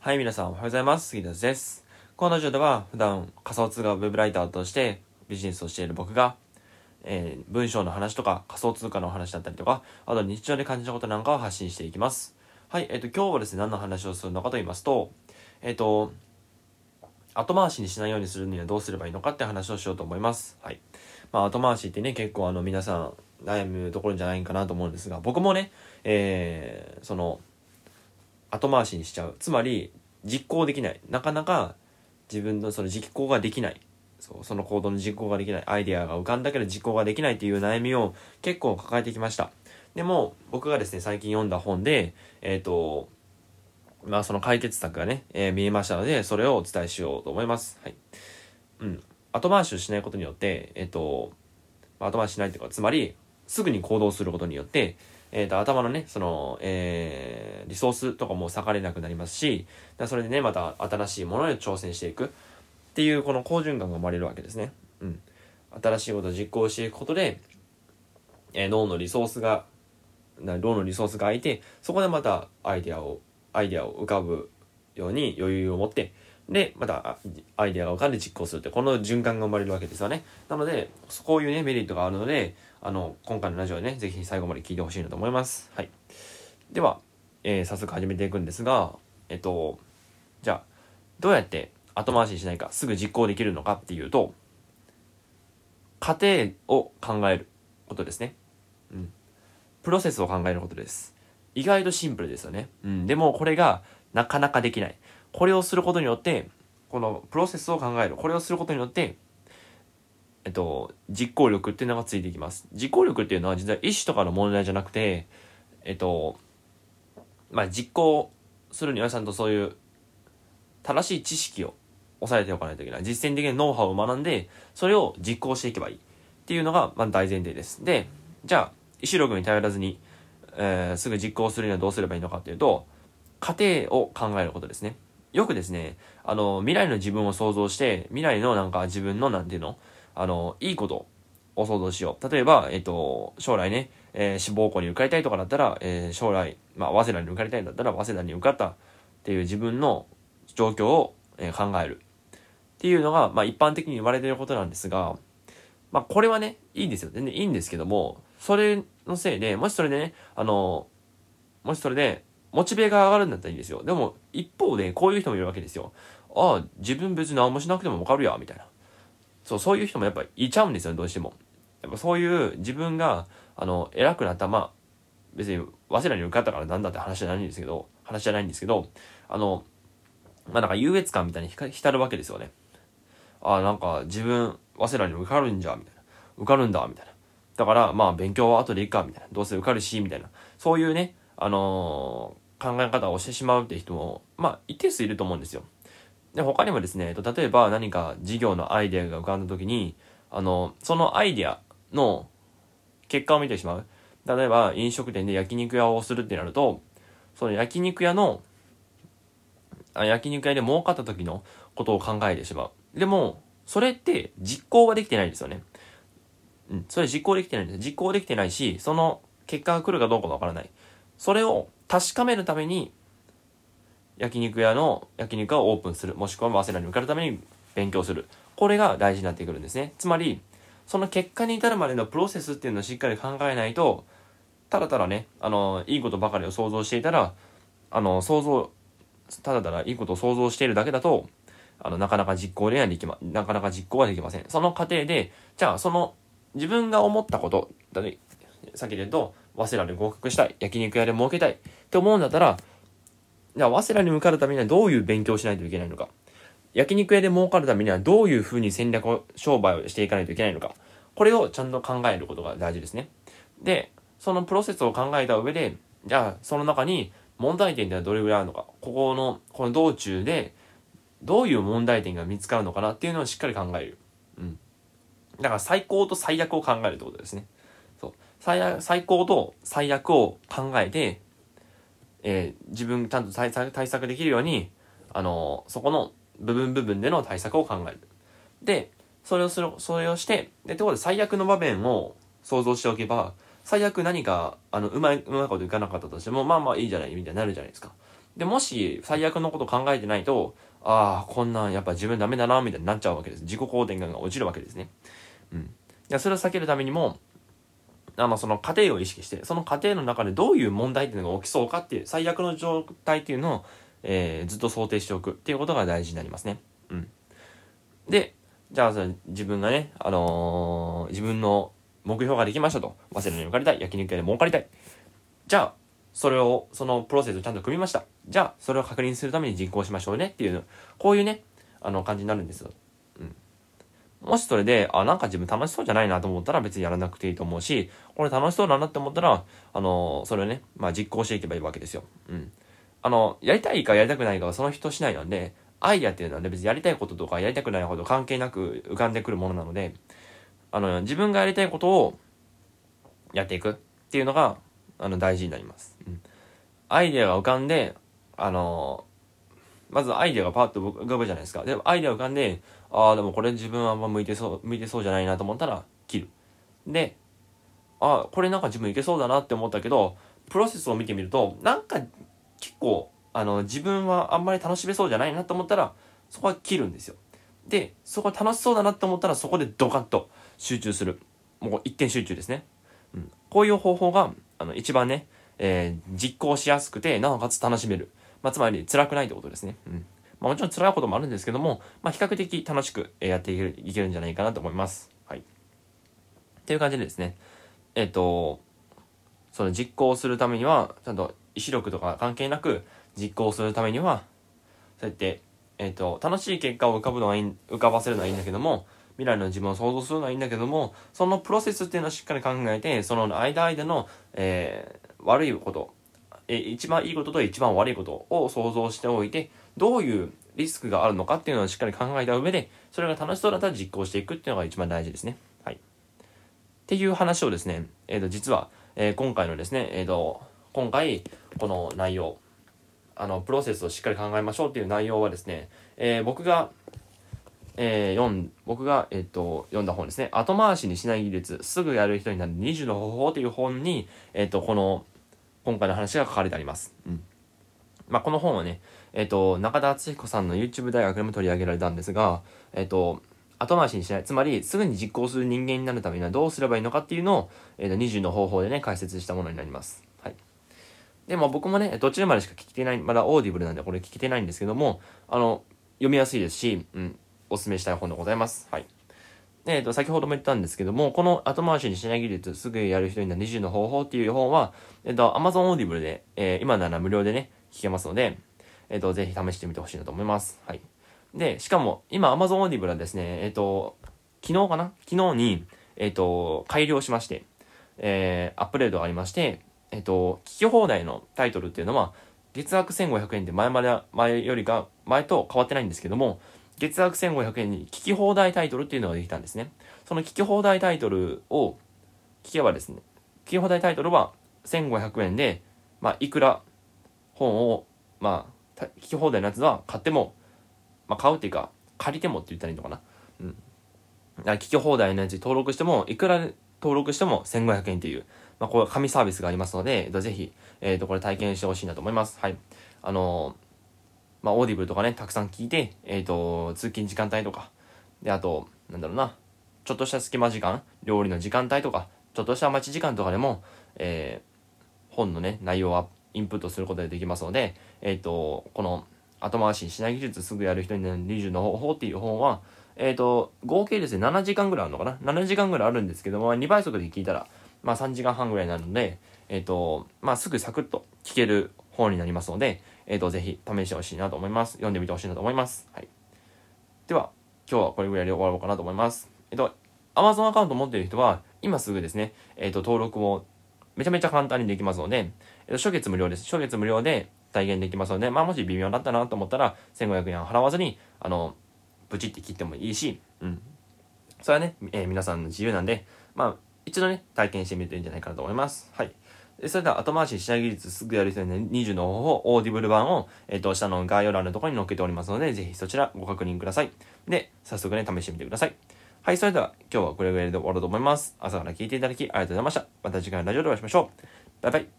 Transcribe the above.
はい、皆さんおはようございます。杉田です。このラジオでは普段仮想通貨ウェブライターとしてビジネスをしている僕が、えー、文章の話とか仮想通貨の話だったりとか、あと日常で感じたことなんかを発信していきます。はい、えっ、ー、と、今日はですね、何の話をするのかと言いますと、えっ、ー、と、後回しにしないようにするにはどうすればいいのかって話をしようと思います。はい。まあ、後回しってね、結構あの皆さん悩むところじゃないかなと思うんですが、僕もね、えー、その、後回しにしちゃう。つまり、実行できない。なかなか自分のその実行ができない。そう、その行動の実行ができない。アイデアが浮かんだけど実行ができないっていう悩みを結構抱えてきました。でも、僕がですね、最近読んだ本で、えっ、ー、と、まあその解決策がね、えー、見えましたので、それをお伝えしようと思います。はい。うん。後回しをしないことによって、えっ、ー、と、後回ししないっていうか、つまり、すぐに行動することによって、えっ、ー、と、頭のね、その、えー、リソースとかも割かれなくなりますし、それでね、また新しいものに挑戦していくっていう、この好循環が生まれるわけですね。うん。新しいことを実行していくことで、えー、脳のリソースが、脳のリソースが空いて、そこでまたアイデアを、アイデアを浮かぶように余裕を持って、で、またアイデアが浮かんで実行するって、この循環が生まれるわけですよね。なので、こういうね、メリットがあるので、あの、今回のラジオね、ぜひ最後まで聞いてほしいなと思います。はい。では、えー、早速始めていくんですが、えっと、じゃあ、どうやって後回しにしないか、すぐ実行できるのかっていうと、過程を考えることですね。うん。プロセスを考えることです。意外とシンプルですよね。うん。でも、これがなかなかできない。これをすることによって、このプロセスを考える。これをすることによって、えっと、実行力っていうのがついていきます。実行力っていうのは実は意思とかの問題じゃなくて、えっと、まあ、実行するにはちゃんとそういう正しい知識を押さえておかないといけない。実践的なノウハウを学んで、それを実行していけばいい。っていうのが、まあ、大前提です。で、じゃあ、意思力に頼らずに、えー、すぐ実行するにはどうすればいいのかっていうと、過程を考えることですね。よくですね、あの、未来の自分を想像して、未来のなんか自分のなんていうの？あの、いいことを想像しよう。例えば、えっと、将来ね、えー、志望校に受かりたいとかだったら、えー、将来、まあ、早稲田に受かりたいんだったら、早稲田に受かったっていう自分の状況を、えー、考える。っていうのが、まあ、一般的に言われてることなんですが、まあ、これはね、いいんですよ。全然いいんですけども、それのせいで、もしそれでね、あの、もしそれで、モチベが上がるんだったらいいんですよ。でも、一方で、こういう人もいるわけですよ。ああ、自分別に何もしなくてもわかるや、みたいな。そう、そういう人もやっぱいちゃうんですよ、どうしても。やっぱそういう自分が、あの、偉くなったまあ、別に、早稲田に受かったからなんだって話じゃないんですけど、話じゃないんですけど、あの、まあなんか優越感みたいに浸るわけですよね。ああ、なんか自分、早稲田に受かるんじゃ、みたいな。受かるんだ、みたいな。だから、まあ勉強は後でいいか、みたいな。どうせ受かるし、みたいな。そういうね、あの、考え方をしてしまうって人も、まあ一定数いると思うんですよ。で、他にもですね、例えば何か事業のアイデアが浮かんだ時に、あの、そのアイデアの結果を見てしまう。例えば、飲食店で焼肉屋をするってなると、その焼肉屋の、あ焼肉屋で儲かった時のことを考えてしまう。でも、それって実行はできてないんですよね。うん、それ実行できてないんです。実行できてないし、その結果が来るかどうかわからない。それを確かめるために焼肉屋の焼肉をオープンする。もしくは早稲田に受かるために勉強する。これが大事になってくるんですね。つまり、その結果に至るまでのプロセスっていうのをしっかり考えないと、ただただね、あの、いいことばかりを想像していたら、あの、想像、ただただいいことを想像しているだけだと、あの、なかなか実行ではできま、なかなか実行はできません。その過程で、じゃあ、その、自分が思ったこと、だね、さっきで言うと、早稲田で合格したい、焼肉屋で儲けたいって思うんだったら、じゃあ、早稲田に受かるためにはどういう勉強をしないといけないのか。焼肉屋で儲かるためにはどういうふうに戦略を、商売をしていかないといけないのか。これをちゃんと考えることが大事ですね。で、そのプロセスを考えた上で、じゃあ、その中に問題点ってのはどれぐらいあるのか。ここの、この道中で、どういう問題点が見つかるのかなっていうのをしっかり考える。うん。だから最高と最悪を考えるってことですね。そう。最高と最悪を考えて、えー、自分ちゃんと対策対策できるように、あのー、そこの部分部分での対策を考える。で、それをする、それをして、で、ところで最悪の場面を想像しておけば、最悪何か、あの、うまい、うまいこといかなかったとしても、まあまあいいじゃない、みたいになるじゃないですか。で、もし最悪のこと考えてないと、ああ、こんなんやっぱ自分ダメだな、みたいになっちゃうわけです。自己肯定感が落ちるわけですね。うん。でそれを避けるためにも、あの、その過程を意識して、その過程の中でどういう問題っていうのが起きそうかっていう、最悪の状態っていうのを、えー、ずっと想定しておくっていうことが大事になりますね。うん。で、じゃあ、自分がね、あのー、自分の目標ができましたと。早稲田に受かりたい。焼肉屋で儲かりたい。じゃあ、それを、そのプロセスをちゃんと組みました。じゃあ、それを確認するために実行しましょうねっていう、こういうね、あの、感じになるんですよ。もしそれで、あ、なんか自分楽しそうじゃないなと思ったら別にやらなくていいと思うし、これ楽しそうだなって思ったら、あの、それをね、まあ実行していけばいいわけですよ。うん。あの、やりたいかやりたくないかはその人次第なんで、アイディアっていうのは、別にやりたいこととかやりたくないこと関係なく浮かんでくるものなので、あの、自分がやりたいことをやっていくっていうのが、あの、大事になります。うん。アイディアが浮かんで、あの、まずアイデアがパッと浮かぶじゃないですか。で、アイデア浮かんで、ああ、でもこれ自分はあんま向いてそう、向いてそうじゃないなと思ったら、切る。で、ああ、これなんか自分いけそうだなって思ったけど、プロセスを見てみると、なんか結構、あの、自分はあんまり楽しめそうじゃないなと思ったら、そこは切るんですよ。で、そこ楽しそうだなと思ったら、そこでドカッと集中する。もう一点集中ですね。うん。こういう方法が、あの、一番ね、えー、実行しやすくて、なおかつ楽しめる。まあ、つまり辛くないってことですね。うん。まあ、もちろん辛いこともあるんですけども、まあ、比較的楽しくやっていけるいけるんじゃないかなと思います。はい。っていう感じでですね、えっ、ー、と、その実行するためには、ちゃんと意志力とか関係なく実行するためには、そうやって、えっ、ー、と、楽しい結果を浮かぶのはいい、浮かばせるのはいいんだけども、未来の自分を想像するのはいいんだけども、そのプロセスっていうのをしっかり考えて、その間間の、えー、悪いこと、え一番いいことと一番悪いことを想像しておいて、どういうリスクがあるのかっていうのをしっかり考えた上で、それが楽しそうだったら実行していくっていうのが一番大事ですね。はい。っていう話をですね、えっ、ー、と、実は、えー、今回のですね、えっ、ー、と、今回、この内容、あの、プロセスをしっかり考えましょうっていう内容はですね、え僕が、えー、読ん、僕が、えっ、と、読んだ本ですね。後回しにしない技術、すぐやる人になる20の方法という本に、えっ、と、この、今回の話が書かれてあります。うん。まあ、この本はね、えっ、と、中田敦彦さんの YouTube 大学でも取り上げられたんですが、えっ、と、後回しにしない。つまり、すぐに実行する人間になるためにはどうすればいいのかっていうのを、えっ、と、20の方法でね、解説したものになります。はい。で、まあ僕もね、途中までしか聞けてない、まだオーディブルなんでこれ聞けてないんですけども、あの、読みやすいですし、うん、お勧めしたい本でございます。はい。えっと、先ほども言ったんですけども、この後回しにしない技術、すぐやる人になる20の方法っていう本は、えっと、Amazon Audible で、えー、今なら無料でね、聞けますので、えっと、ぜひ試してみてほしいなと思います。はい。で、しかも、今 Amazon Audible はですね、えっと、昨日かな？昨日に、えっと、改良しまして、えー、アップデートがありまして、えっと、聞き放題のタイトルっていうのは、月額1500円で前まで、前よりか、前と変わってないんですけども、月額1500円に聞き放題タイトルっていうのができたんですね。その聞き放題タイトルを聞けばですね、聞き放題タイトルは1500円で、まあ、いくら本を、まあ、聞き放題のやつは買っても、まあ、買うっていうか、借りてもって言ったらいいのかな。うん。聞き放題のやつ登録しても、いくら登録しても1500円っていう、まあ、こういう神サービスがありますので、ぜひ、えっ、ー、と、これ体験してほしいなと思います。はい。あのーまあ、オーディブルとかね、たくさん聞いて、えっ、ー、と、通勤時間帯とか、で、あと、なんだろうな、ちょっとした隙間時間、料理の時間帯とか、ちょっとした待ち時間とかでも、えー、本のね、内容はインプットすることができますので、えっ、ー、と、この、後回しにしない技術すぐやる人になる20の方法っていう本は、えっ、ー、と、合計ですね、7時間ぐらいあるのかな ?7 時間ぐらいあるんですけども、2倍速で聞いたら、まあ3時間半ぐらいになるので、えっ、ー、と、まあすぐサクッと聞ける本になりますので、えっ、ー、と、ぜひ試してほしいなと思います。読んでみてほしいなと思います。はい。では、今日はこれぐらいで終わろうかなと思います。えっ、と、Amazon アカウント持ってる人は、今すぐですね、えっ、と、登録もめちゃめちゃ簡単にできますので、えっ、と、初月無料です。初月無料で体験できますので、まあ、もし微妙だったなと思ったら、1500円払わずに、あの、ブチって切ってもいいし、うん。それはね、え、皆さんの自由なんで、まあ、一度ね、体験してみるといいんじゃないかなと思います。はい。それでは後回ししない技術すぐやる人に、20の方法、オーディブル版を、えっ、ー、と、下の概要欄のところに載っけておりますので、ぜひそちらご確認ください。で、早速ね、試してみてください。はい、それでは今日はこれぐらいで終わろうと思います。朝から聞いていただきありがとうございました。また次回のラジオでお会いしましょう。バイバイ。